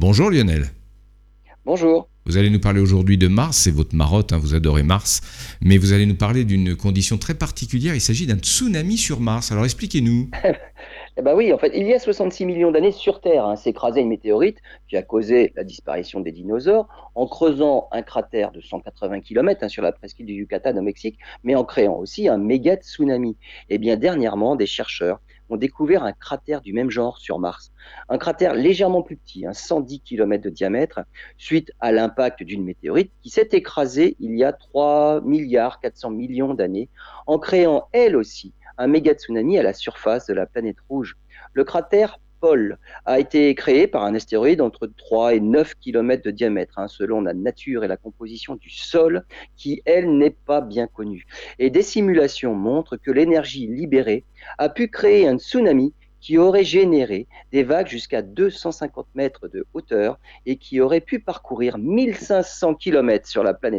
Bonjour Lionel. Bonjour. Vous allez nous parler aujourd'hui de Mars, c'est votre marotte, hein, vous adorez Mars, mais vous allez nous parler d'une condition très particulière, il s'agit d'un tsunami sur Mars. Alors expliquez-nous. Eh ben oui, en fait, il y a 66 millions d'années sur Terre, hein, s'est écrasé une météorite qui a causé la disparition des dinosaures en creusant un cratère de 180 km hein, sur la presqu'île du Yucatan au Mexique, mais en créant aussi un méga tsunami. Et eh bien dernièrement, des chercheurs ont découvert un cratère du même genre sur Mars. Un cratère légèrement plus petit, 110 hein, km de diamètre, suite à l'impact d'une météorite qui s'est écrasée il y a 3 milliards 400 millions d'années, en créant elle aussi un méga tsunami à la surface de la planète rouge. Le cratère Paul a été créé par un astéroïde entre 3 et 9 km de diamètre, hein, selon la nature et la composition du sol, qui, elle, n'est pas bien connue. Et des simulations montrent que l'énergie libérée a pu créer un tsunami qui aurait généré des vagues jusqu'à 250 mètres de hauteur et qui aurait pu parcourir 1500 km sur la planète